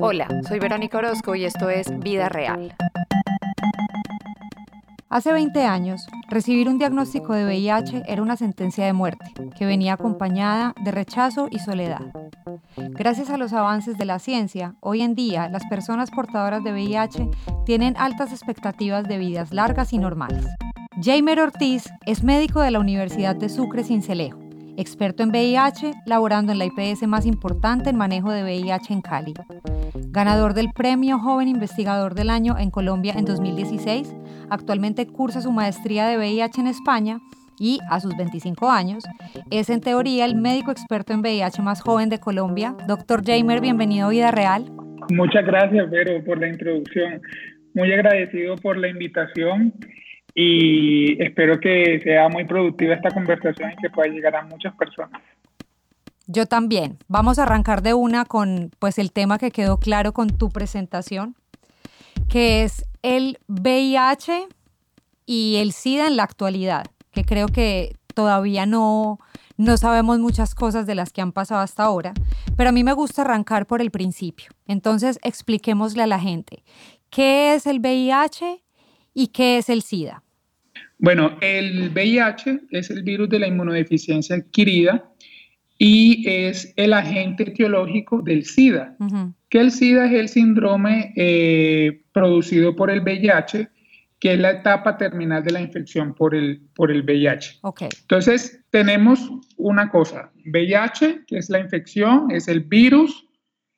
Hola, soy Verónica Orozco y esto es Vida Real. Hace 20 años, recibir un diagnóstico de VIH era una sentencia de muerte que venía acompañada de rechazo y soledad. Gracias a los avances de la ciencia, hoy en día las personas portadoras de VIH tienen altas expectativas de vidas largas y normales. Jamer Ortiz es médico de la Universidad de Sucre Cincelejo, experto en VIH, laborando en la IPS más importante en manejo de VIH en Cali. Ganador del Premio Joven Investigador del Año en Colombia en 2016, actualmente cursa su maestría de VIH en España y a sus 25 años es en teoría el médico experto en VIH más joven de Colombia. Doctor Jamer, bienvenido a Vida Real. Muchas gracias, Vero, por la introducción. Muy agradecido por la invitación y espero que sea muy productiva esta conversación y que pueda llegar a muchas personas. Yo también. Vamos a arrancar de una con pues el tema que quedó claro con tu presentación, que es el VIH y el SIDA en la actualidad, que creo que todavía no, no sabemos muchas cosas de las que han pasado hasta ahora, pero a mí me gusta arrancar por el principio. Entonces, expliquémosle a la gente, ¿qué es el VIH y qué es el SIDA? Bueno, el VIH es el virus de la inmunodeficiencia adquirida y es el agente etiológico del SIDA, que el SIDA es el síndrome eh, producido por el VIH, que es la etapa terminal de la infección por el, por el VIH. Okay. Entonces, tenemos una cosa, VIH, que es la infección, es el virus,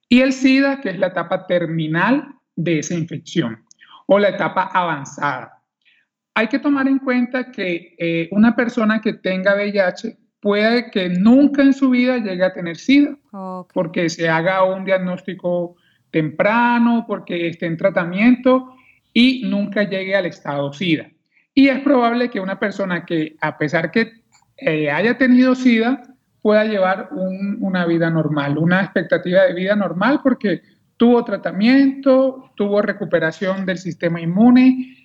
y el SIDA, que es la etapa terminal de esa infección, o la etapa avanzada. Hay que tomar en cuenta que eh, una persona que tenga VIH puede que nunca en su vida llegue a tener SIDA, porque se haga un diagnóstico temprano, porque esté en tratamiento y nunca llegue al estado SIDA. Y es probable que una persona que, a pesar que eh, haya tenido SIDA, pueda llevar una vida normal, una expectativa de vida normal, porque tuvo tratamiento, tuvo recuperación del sistema inmune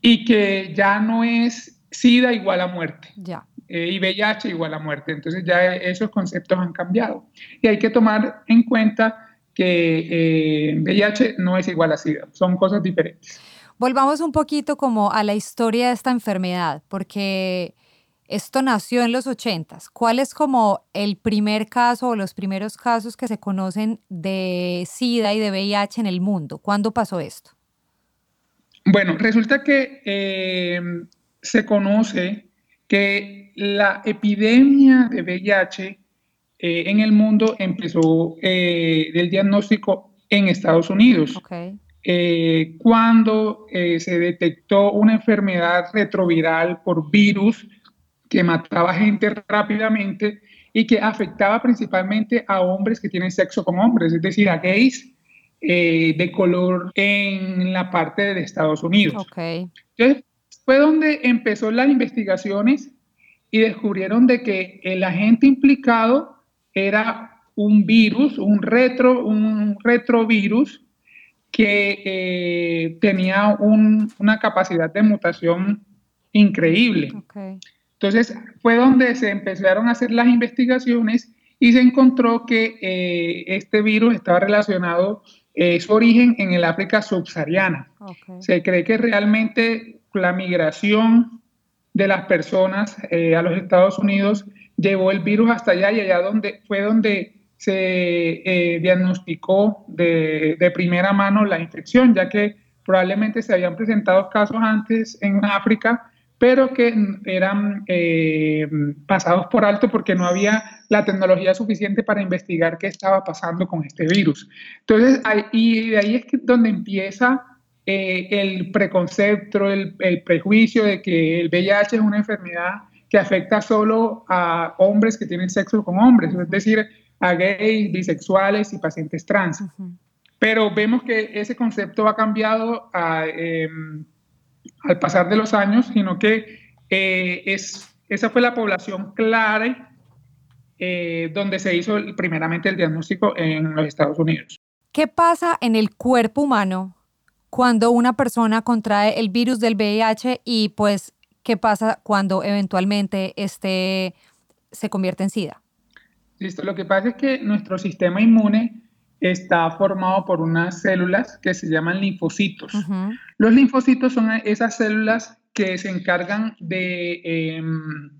y que ya no es SIDA igual a muerte. Ya. Eh, y VIH igual a muerte. Entonces ya esos conceptos han cambiado. Y hay que tomar en cuenta que eh, VIH no es igual a SIDA, son cosas diferentes. Volvamos un poquito como a la historia de esta enfermedad, porque esto nació en los 80. ¿Cuál es como el primer caso o los primeros casos que se conocen de SIDA y de VIH en el mundo? ¿Cuándo pasó esto? Bueno, resulta que eh, se conoce que la epidemia de VIH eh, en el mundo empezó eh, del diagnóstico en Estados Unidos. cuando se detectó una enfermedad retroviral por virus que mataba gente rápidamente y que afectaba principalmente a hombres que tienen sexo con hombres, es decir, a gays eh, de color en la parte de Estados Unidos. Entonces, fue donde empezó las investigaciones y descubrieron de que el agente implicado era un virus, un, retro, un retrovirus que eh, tenía una capacidad de mutación increíble. Entonces fue donde se empezaron a hacer las investigaciones y se encontró que eh, este virus estaba relacionado es su origen en el África subsahariana. Se cree que realmente la migración de las personas eh, a los Estados Unidos llevó el virus hasta allá y allá donde, fue donde se eh, diagnosticó de, de, primera mano la infección, ya que probablemente se habían presentado casos antes en África, pero que eran eh, pasados por alto porque no había la tecnología suficiente para investigar qué estaba pasando con este virus. Entonces, y de ahí es que donde empieza eh, el preconcepto, el, el, prejuicio de que el VIH es una enfermedad que afecta solo a hombres que tienen sexo con hombres, es decir, a gays, bisexuales y pacientes trans. Pero vemos que ese concepto ha cambiado a... Em, al pasar de los años, sino que eh, es, esa fue la población clara eh, donde se hizo primeramente el diagnóstico en los Estados Unidos. ¿Qué pasa en el cuerpo humano cuando una persona contrae el virus del VIH y pues qué pasa cuando eventualmente este se convierte en SIDA? Listo, lo que pasa es que nuestro sistema inmune está formado por unas células que se llaman linfocitos. Los linfocitos son esas células que se encargan de em,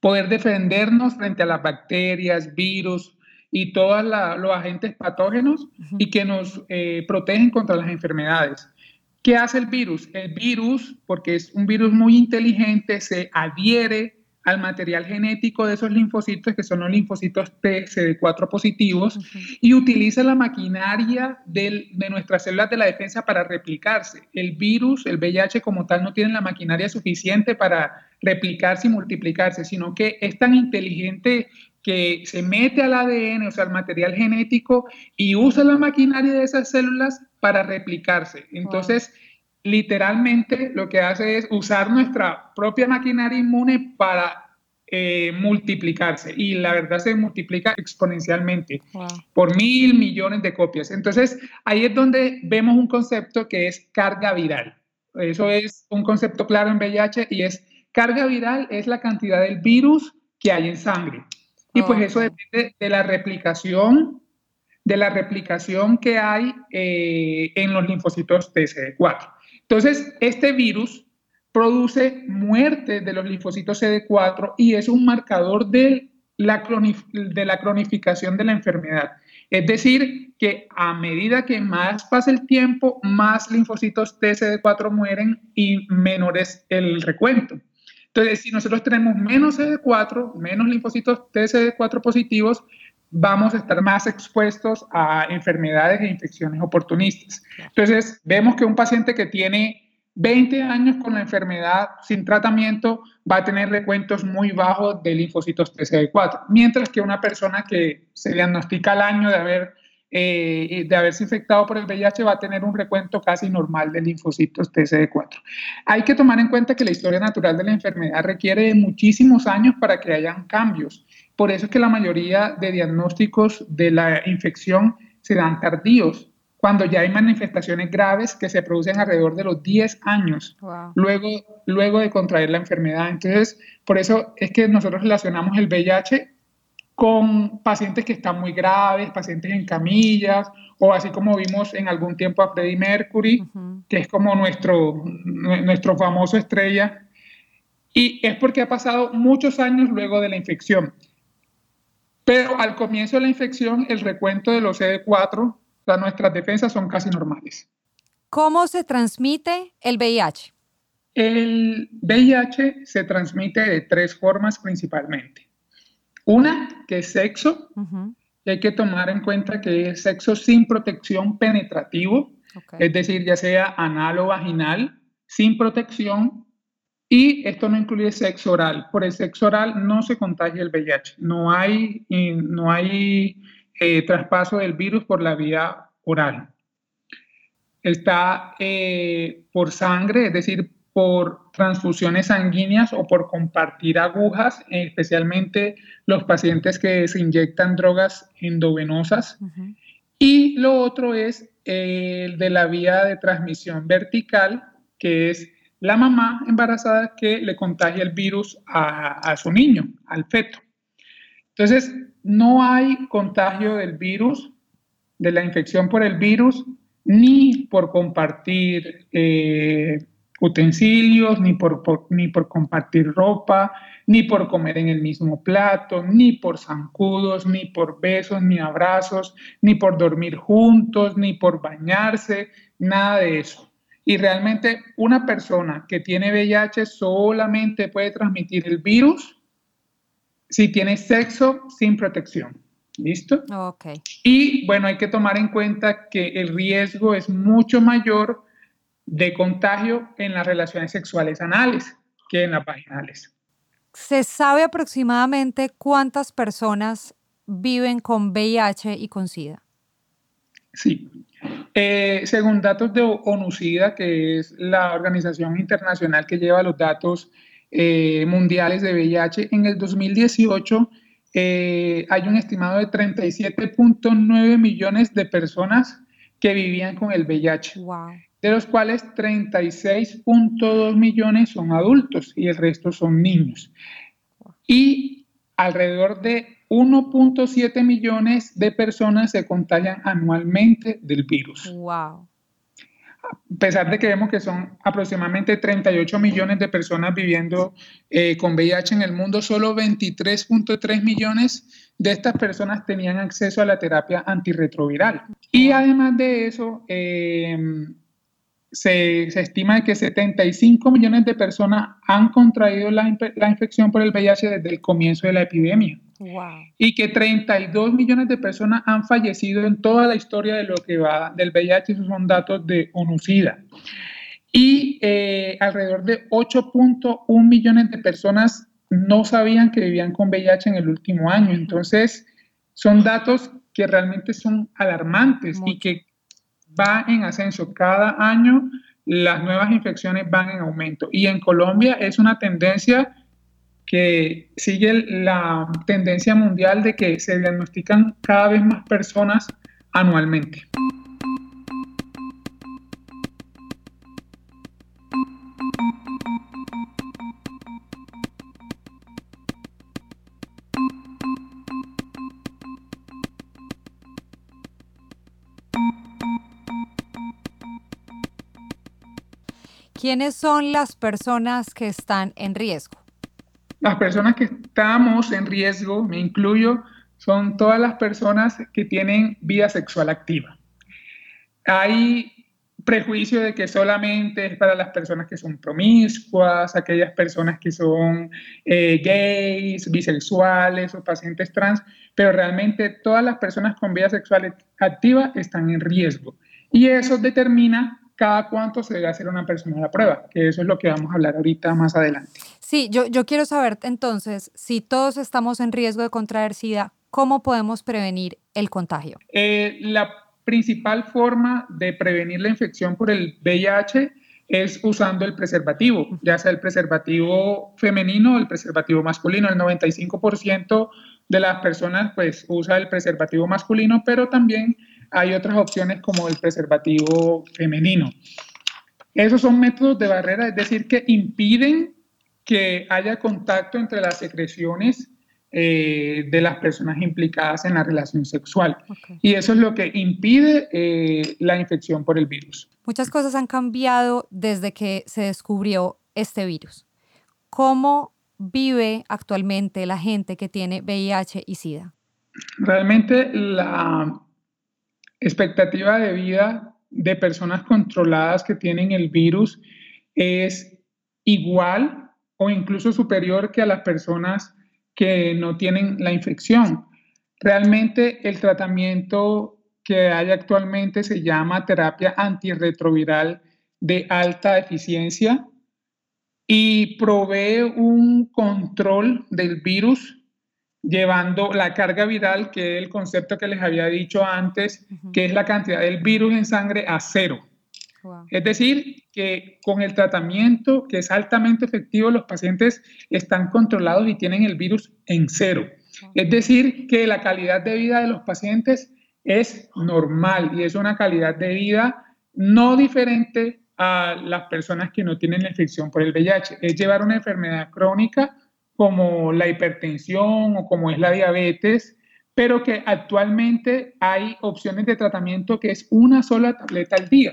poder defendernos frente a las bacterias, virus y todos los agentes patógenos y que nos eh, protegen contra las enfermedades. ¿Qué hace el virus? El virus, porque es un virus muy inteligente, se adhiere al material genético de esos linfocitos, que son los linfocitos T, CD4 positivos, y utiliza la maquinaria de nuestras células de la defensa para replicarse. El virus, el VIH como tal, no tiene la maquinaria suficiente para replicarse y multiplicarse, sino que es tan inteligente que se mete al ADN, o sea, al material genético, y usa la maquinaria de esas células para replicarse. Entonces, literalmente lo que hace es usar nuestra propia maquinaria inmune para eh, multiplicarse y la verdad se multiplica exponencialmente por mil millones de copias. Entonces ahí es donde vemos un concepto que es carga viral. Eso es un concepto claro en VIH y es carga viral es la cantidad del virus que hay en sangre. Y pues eso depende de la replicación, de la replicación que hay eh, en los linfocitos TCD4. Entonces, este virus produce muerte de los linfocitos CD4 y es un marcador de la, cronificación de la enfermedad. Es decir, que a medida que más pasa el tiempo, más linfocitos TCD4 mueren y menor es el recuento. Entonces, si nosotros tenemos menos CD4, menos linfocitos TCD4 positivos, vamos a estar más expuestos a enfermedades e infecciones oportunistas. Entonces, vemos que un paciente que tiene 20 años con la enfermedad sin tratamiento va a tener recuentos muy bajos de linfocitos TCD4, mientras que una persona que se diagnostica al año de haber eh, de haberse infectado por el VIH va a tener un recuento casi normal de linfocitos TCD4. Hay que tomar en cuenta que la historia natural de la enfermedad requiere de muchísimos años para que hayan cambios. Por eso es que la mayoría de diagnósticos de la infección se dan tardíos, cuando ya hay manifestaciones graves que se producen alrededor de los 10 años luego, luego de contraer la enfermedad. Entonces, por eso es que nosotros relacionamos el VIH con pacientes que están muy graves, pacientes en camillas, o así como vimos en algún tiempo a Freddie Mercury, que es como nuestro, nuestro famoso estrella, y es porque ha pasado muchos años luego de la infección. Pero al comienzo de la infección, el recuento de los CD4, o nuestras defensas son casi normales. ¿Cómo se transmite el VIH? El VIH se transmite de tres formas principalmente. Una, que es sexo, y hay que tomar en cuenta que es sexo sin protección penetrativo, es decir, ya sea anal o vaginal, sin protección, y esto no incluye sexo oral. Por el sexo oral no se contagia el VIH, no hay, no hay eh, traspaso del virus por la vía oral. Está eh, por sangre, es decir, por transfusiones sanguíneas o por compartir agujas, especialmente los pacientes que se inyectan drogas endovenosas. Y lo otro es el de la vía de transmisión vertical, que es la mamá embarazada que le contagia el virus a, su niño, al feto. Entonces, no hay contagio del virus, de la infección por el virus, ni por compartir eh, utensilios, ni por compartir ropa, ni por comer en el mismo plato, ni por zancudos, ni por besos, ni abrazos, ni por dormir juntos, ni por bañarse, nada de eso. Y realmente una persona que tiene VIH solamente puede transmitir el virus si tiene sexo sin protección. ¿Listo? Ok. Y bueno, hay que tomar en cuenta que el riesgo es mucho mayor de contagio en las relaciones sexuales anales que en las vaginales. ¿Se sabe aproximadamente cuántas personas viven con VIH y con SIDA? Sí. Eh, según datos de ONU-SIDA, que es la organización internacional que lleva los datos eh, mundiales de VIH, en el 2018 eh, hay un estimado de 37.9 millones de personas que vivían con el VIH. Wow de los cuales 36.2 millones son adultos y el resto son niños. Y alrededor de 1.7 millones de personas se contagian anualmente del virus. Wow. A pesar de que vemos que son aproximadamente 38 millones de personas viviendo eh, con VIH en el mundo, solo 23.3 millones de estas personas tenían acceso a la terapia antirretroviral. Y además de eso, eh, se, estima que 75 millones de personas han contraído la, infección por el VIH desde el comienzo de la epidemia. Y que 32 millones de personas han fallecido en toda la historia de lo que va del VIH, esos son datos de ONUCIDA. Y eh, alrededor de 8.1 millones de personas no sabían que vivían con VIH en el último año. Entonces, son datos que realmente son alarmantes y que va en ascenso. Cada año las nuevas infecciones van en aumento. Y en Colombia es una tendencia que sigue la tendencia mundial de que se diagnostican cada vez más personas anualmente. ¿Quiénes son las personas que están en riesgo? Las personas que estamos en riesgo, me incluyo, son todas las personas que tienen vida sexual activa. Hay prejuicio de que solamente es para las personas que son promiscuas, aquellas personas que son eh, gays, bisexuales o pacientes trans, pero realmente todas las personas con vida sexual activa están en riesgo. Y eso determina cada cuánto se debe hacer una persona la prueba, que eso es lo que vamos a hablar ahorita más adelante. Sí, yo, yo quiero saber entonces, si todos estamos en riesgo de contraer SIDA, ¿cómo podemos prevenir el contagio? Eh, la principal forma de prevenir la infección por el VIH es usando el preservativo, ya sea el preservativo femenino o el preservativo masculino. El 95% de las personas pues usa el preservativo masculino, pero también hay otras opciones como el preservativo femenino. Esos son métodos de barrera, es decir, que impiden que haya contacto entre las secreciones eh, de las personas implicadas en la relación sexual. Y eso es lo que impide eh, la infección por el virus. Muchas cosas han cambiado desde que se descubrió este virus. ¿Cómo vive actualmente la gente que tiene VIH y SIDA? Realmente la expectativa de vida de personas controladas que tienen el virus es igual o incluso superior que a las personas que no tienen la infección. Realmente el tratamiento que hay actualmente se llama terapia antirretroviral de alta eficiencia y provee un control del virus llevando la carga viral, que es el concepto que les había dicho antes, que es la cantidad del virus en sangre a cero. Es decir, que con el tratamiento, que es altamente efectivo, los pacientes están controlados y tienen el virus en cero. Es decir, que la calidad de vida de los pacientes es normal y es una calidad de vida no diferente a las personas que no tienen la infección por el VIH. Es llevar una enfermedad crónica como la hipertensión o como es la diabetes, pero que actualmente hay opciones de tratamiento que es una sola tableta al día.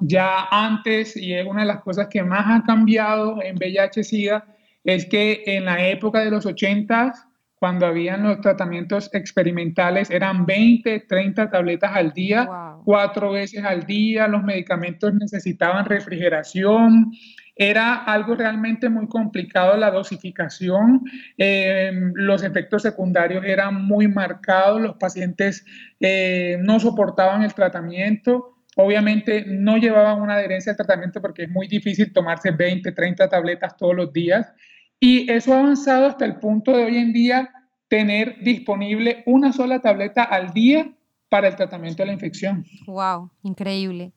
Ya antes, y es una de las cosas que más ha cambiado en VIH-Sida, es que en la época de los 80, cuando habían los tratamientos experimentales, eran 20, 30 tabletas al día, cuatro veces al día, los medicamentos necesitaban refrigeración, era algo realmente muy complicado la dosificación, eh, los efectos secundarios eran muy marcados, los pacientes eh, no soportaban el tratamiento, obviamente no llevaban una adherencia al tratamiento porque es muy difícil tomarse 20, 30 tabletas todos los días y eso ha avanzado hasta el punto de hoy en día tener disponible una sola tableta al día para el tratamiento de la infección. Wow, increíble.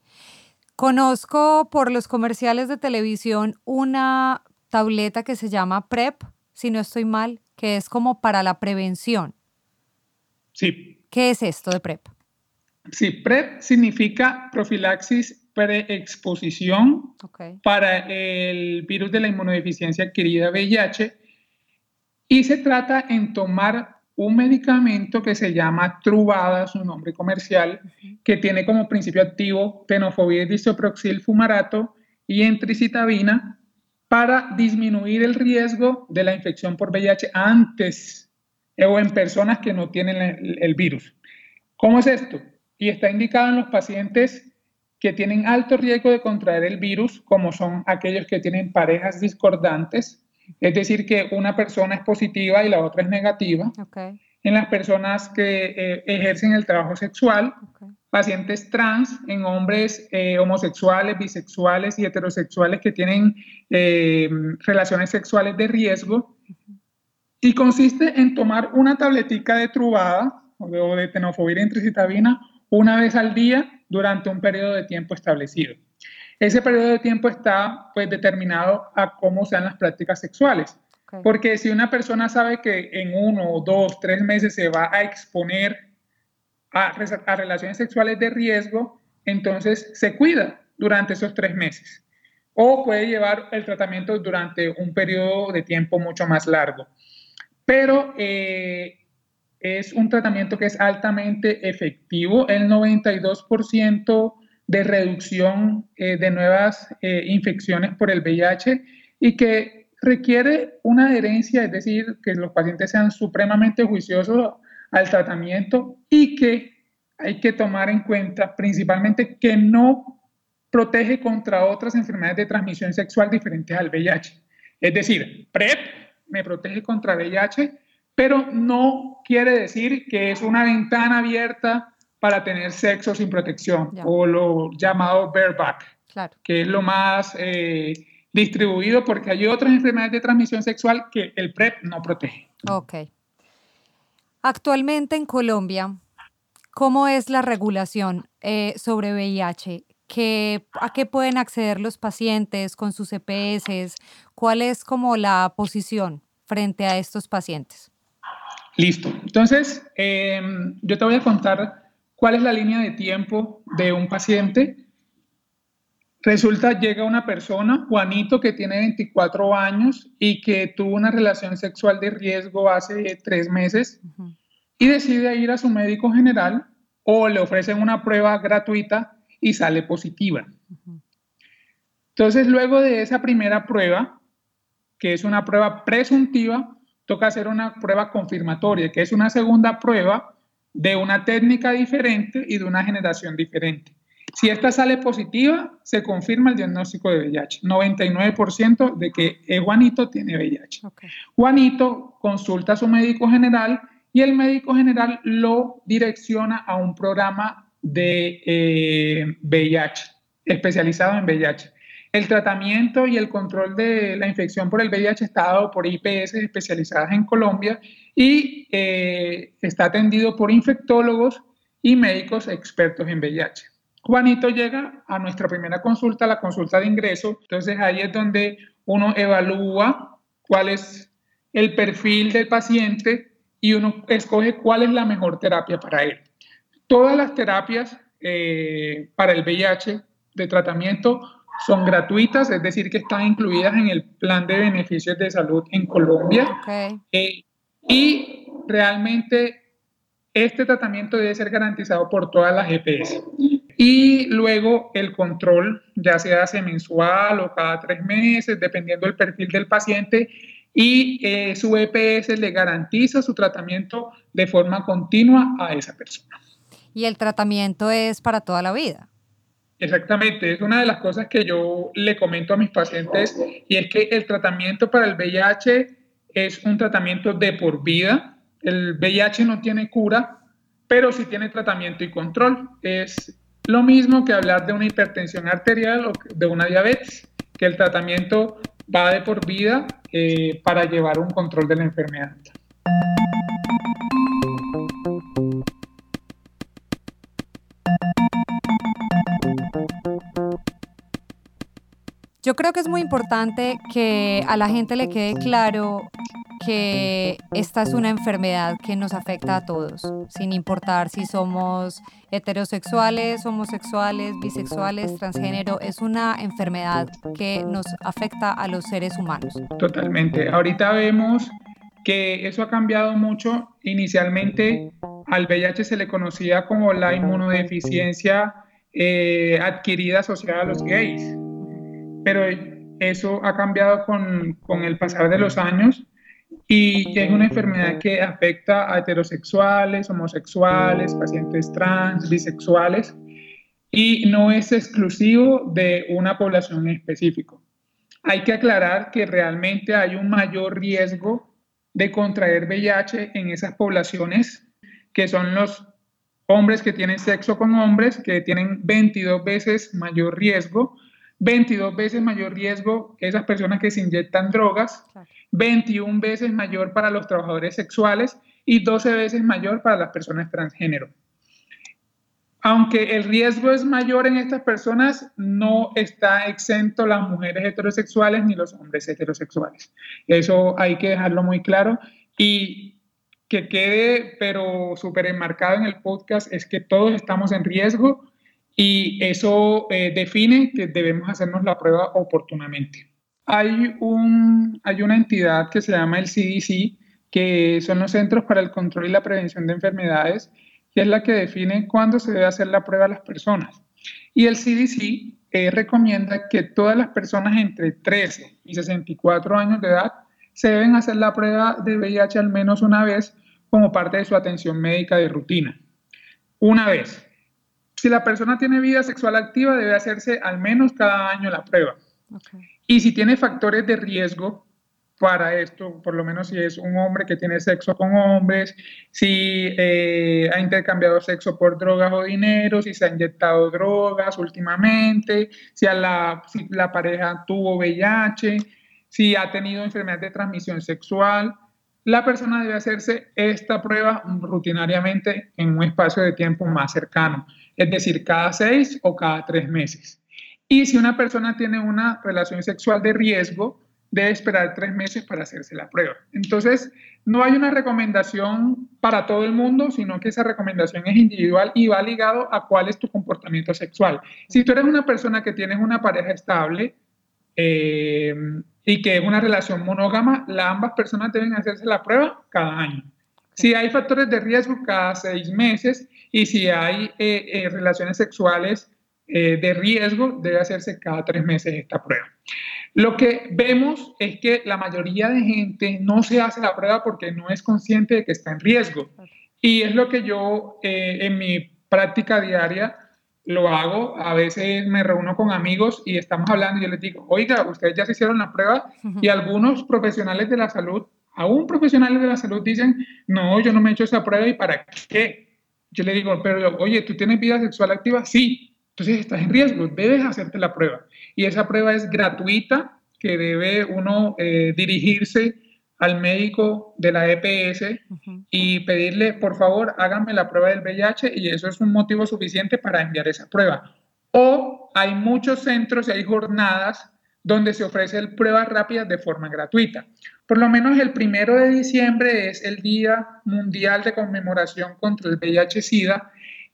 Conozco por los comerciales de televisión una tableta que se llama PrEP, si no estoy mal, que es como para la prevención. Sí. ¿Qué es esto de PrEP? Sí, PrEP significa profilaxis preexposición para el virus de la inmunodeficiencia adquirida VIH y se trata en tomar un medicamento que se llama Truvada, su nombre comercial, que tiene como principio activo tenofovir disoproxil fumarato y entricitabina para disminuir el riesgo de la infección por VIH antes o en personas que no tienen el, el virus. ¿Cómo es esto? Y está indicado en los pacientes que tienen alto riesgo de contraer el virus, como son aquellos que tienen parejas discordantes, es decir, que una persona es positiva y la otra es negativa. En las personas que eh, ejercen el trabajo sexual, pacientes trans, en hombres eh, homosexuales, bisexuales y heterosexuales que tienen eh, relaciones sexuales de riesgo. Y consiste en tomar una tabletica de trubada o de, tenofovir entricitabina una vez al día durante un periodo de tiempo establecido. Ese periodo de tiempo está pues determinado a cómo sean las prácticas sexuales. Porque si una persona sabe que en uno, dos, tres meses se va a exponer a, a relaciones sexuales de riesgo, entonces se cuida durante esos tres meses. O puede llevar el tratamiento durante un periodo de tiempo mucho más largo. Pero eh, es un tratamiento que es altamente efectivo. El 92% de reducción eh, de nuevas eh, infecciones por el VIH y que requiere una adherencia, es decir, que los pacientes sean supremamente juiciosos al tratamiento y que hay que tomar en cuenta principalmente que no protege contra otras enfermedades de transmisión sexual diferentes al VIH. Es decir, PrEP me protege contra VIH, pero no quiere decir que es una ventana abierta para tener sexo sin protección o lo llamado bareback, que es lo más eh, distribuido porque hay otras enfermedades de transmisión sexual que el PrEP no protege. Ok. Actualmente en Colombia, ¿cómo es la regulación eh, sobre VIH? ¿Qué, ¿A qué pueden acceder los pacientes con sus EPS? ¿Cuál es como la posición frente a estos pacientes? Listo. Entonces, em, yo te voy a contar cuál es la línea de tiempo de un paciente. Resulta, llega una persona, Juanito, que tiene 24 años y que tuvo una relación sexual de riesgo hace tres meses y decide ir a su médico general o le ofrecen una prueba gratuita y sale positiva. Entonces, luego de esa primera prueba, que es una prueba presuntiva, toca hacer una prueba confirmatoria, que es una segunda prueba de una técnica diferente y de una generación diferente. Si esta sale positiva, se confirma el diagnóstico de VIH. 99% de que Juanito tiene VIH. Juanito consulta a su médico general y el médico general lo direcciona a un programa de VIH, eh, especializado en VIH. El tratamiento y el control de la infección por el VIH está dado por IPS especializadas en Colombia y eh, está atendido por infectólogos y médicos expertos en VIH. Juanito llega a nuestra primera consulta, la consulta de ingreso, entonces ahí es donde uno evalúa cuál es el perfil del paciente y uno escoge cuál es la mejor terapia para él. Todas las terapias eh, para el VIH de tratamiento son gratuitas, es decir, que están incluidas en el plan de beneficios de salud en Colombia. Eh, y realmente este tratamiento debe ser garantizado por todas las EPS. Y luego el control ya se hace mensual o cada tres meses, dependiendo del perfil del paciente. Y eh, su EPS le garantiza su tratamiento de forma continua a esa persona. Y el tratamiento es para toda la vida. Exactamente, es una de las cosas que yo le comento a mis pacientes y es que el tratamiento para el VIH es un tratamiento de por vida. El VIH no tiene cura, pero sí tiene tratamiento y control. Es lo mismo que hablar de una hipertensión arterial o de una diabetes, que el tratamiento va de por vida eh, para llevar un control de la enfermedad. Yo creo que es muy importante que a la gente le quede claro que esta es una enfermedad que nos afecta a todos, sin importar si somos heterosexuales, homosexuales, bisexuales, transgénero, es una enfermedad que nos afecta a los seres humanos. Totalmente. Ahorita vemos que eso ha cambiado mucho. Inicialmente al VIH se le conocía como la inmunodeficiencia eh, adquirida asociada a los gays, pero eso ha cambiado con, con el pasar de los años y es una enfermedad que afecta a heterosexuales, homosexuales, pacientes trans, bisexuales y no es exclusivo de una población específica. Hay que aclarar que realmente hay un mayor riesgo de contraer VIH en esas poblaciones que son los hombres que tienen sexo con hombres, que tienen 22 veces mayor riesgo, 22 veces mayor riesgo esas personas que se inyectan drogas, 21 veces mayor para los trabajadores sexuales y 12 veces mayor para las personas transgénero. Aunque el riesgo es mayor en estas personas, no está exento las mujeres heterosexuales ni los hombres heterosexuales. Eso hay que dejarlo muy claro y que quede, pero súper enmarcado en el podcast, es que todos estamos en riesgo y eso eh, define que debemos hacernos la prueba oportunamente. Hay, un, hay una entidad que se llama el CDC, que son los Centros para el Control y la Prevención de Enfermedades, que es la que define cuándo se debe hacer la prueba a las personas. Y el CDC eh, recomienda que todas las personas entre 13 y 64 años de edad se deben hacer la prueba de VIH al menos una vez como parte de su atención médica de rutina. Una vez. Si la persona tiene vida sexual activa, debe hacerse al menos cada año la prueba. Y si tiene factores de riesgo para esto, por lo menos si es un hombre que tiene sexo con hombres, si eh, ha intercambiado sexo por drogas o dinero, si se ha inyectado drogas últimamente, si, la, si la pareja tuvo VIH, si ha tenido enfermedad de transmisión sexual, la persona debe hacerse esta prueba rutinariamente en un espacio de tiempo más cercano, es decir, cada seis o cada tres meses. Y si una persona tiene una relación sexual de riesgo, debe esperar tres meses para hacerse la prueba. Entonces, no hay una recomendación para todo el mundo, sino que esa recomendación es individual y va ligado a cuál es tu comportamiento sexual. Si tú eres una persona que tienes una pareja estable eh, y que es una relación monógama, la, ambas personas deben hacerse la prueba cada año. Si hay factores de riesgo, cada seis meses, y si hay eh, eh, relaciones sexuales eh, de riesgo, debe hacerse cada tres meses esta prueba. Lo que vemos es que la mayoría de gente no se hace la prueba porque no es consciente de que está en riesgo. Y es lo que yo en mi práctica diaria lo hago. A veces me reúno con amigos y estamos hablando y yo les digo, oiga, ustedes ya se hicieron la prueba y algunos profesionales de la salud, aún profesionales de la salud dicen, no, yo no me he hecho esa prueba y para qué. Yo le digo, pero oye, ¿tú tienes vida sexual activa? Sí. Entonces estás en riesgo, debes hacerte la prueba. Y esa prueba es gratuita, que debe uno eh, dirigirse al médico de la EPS y pedirle, por favor, háganme la prueba del VIH y eso es un motivo suficiente para enviar esa prueba. O hay muchos centros y hay jornadas donde se ofrecen pruebas rápidas de forma gratuita. Por lo menos el primero de diciembre es el Día Mundial de Conmemoración contra el VIH-Sida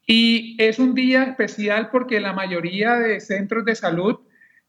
y es un día especial porque la mayoría de centros de salud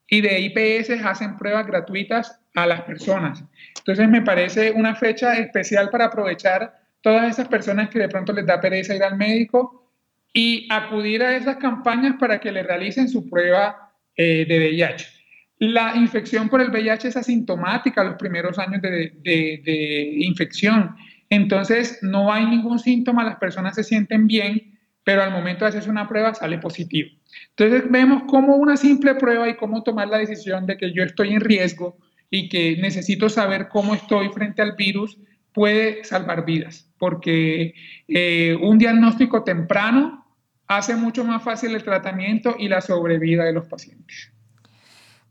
y de IPS hacen pruebas gratuitas a las personas. Entonces me parece una fecha especial para aprovechar todas esas personas que de pronto les da pereza ir al médico y acudir a esas campañas para que le realicen su prueba eh, de VIH. La infección por el VIH es asintomática los primeros años de, infección. Entonces no hay ningún síntoma, las personas se sienten bien pero al momento de hacerse una prueba sale positivo. Entonces vemos cómo una simple prueba y cómo tomar la decisión de que yo estoy en riesgo y que necesito saber cómo estoy frente al virus puede salvar vidas, porque eh, un diagnóstico temprano hace mucho más fácil el tratamiento y la sobrevida de los pacientes.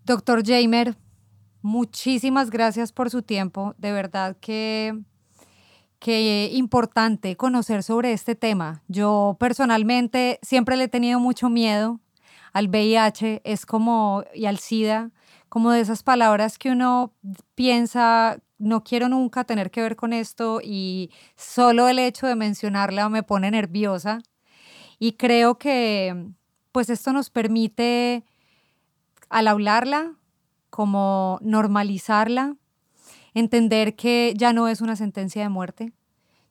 Doctor Jamer, muchísimas gracias por su tiempo. De verdad que qué importante conocer sobre este tema. Yo personalmente siempre le he tenido mucho miedo al VIH, es como, y al SIDA, como de esas palabras que uno piensa, no quiero nunca tener que ver con esto y solo el hecho de mencionarla me pone nerviosa. Y creo que pues esto nos permite, al hablarla, como normalizarla, entender que ya no es una sentencia de muerte,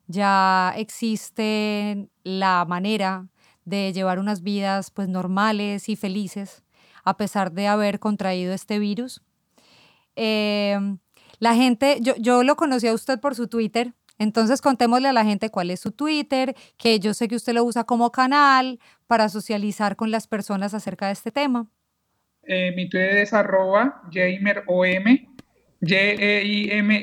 ya existe la manera de llevar unas vidas pues normales y felices a pesar de haber contraído este virus. Em, la gente, yo, yo lo conocí a usted por su Twitter, entonces contémosle a la gente cuál es su Twitter, que yo sé que usted lo usa como canal para socializar con las personas acerca de este tema. Eh, mi Twitter es arroba jamerom, J-E-I-M-E-R-O-M,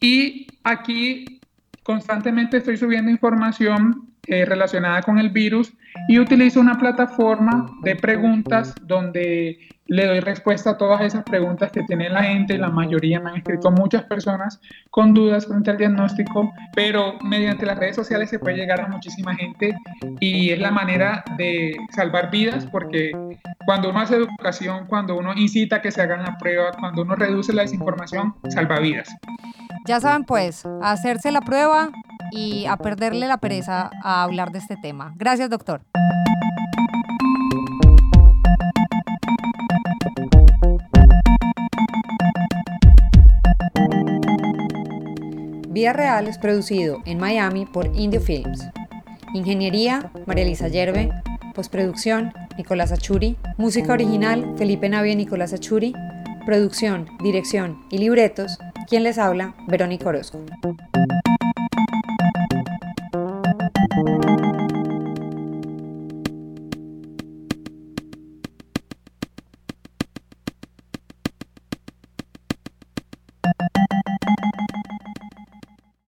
y aquí constantemente estoy subiendo información eh, relacionada con el virus y utilizo una plataforma de preguntas donde le doy respuesta a todas esas preguntas que tiene la gente. La mayoría me han escrito muchas personas con dudas frente al diagnóstico, pero mediante las redes sociales se puede llegar a muchísima gente y es la manera de salvar vidas porque cuando uno hace educación, cuando uno incita a que se hagan la prueba, cuando uno reduce la desinformación, salva vidas. Ya saben pues, hacerse la prueba y a perderle la pereza a hablar de este tema. Gracias, doctor. Vida Real es producido en Miami por Indio Films. Ingeniería, María Elisa Yerbe. Postproducción, Nicolás Achuri. Música original, Felipe Navia y Nicolás Achuri. Producción, dirección y libretos, quien les habla, Verónica Orozco.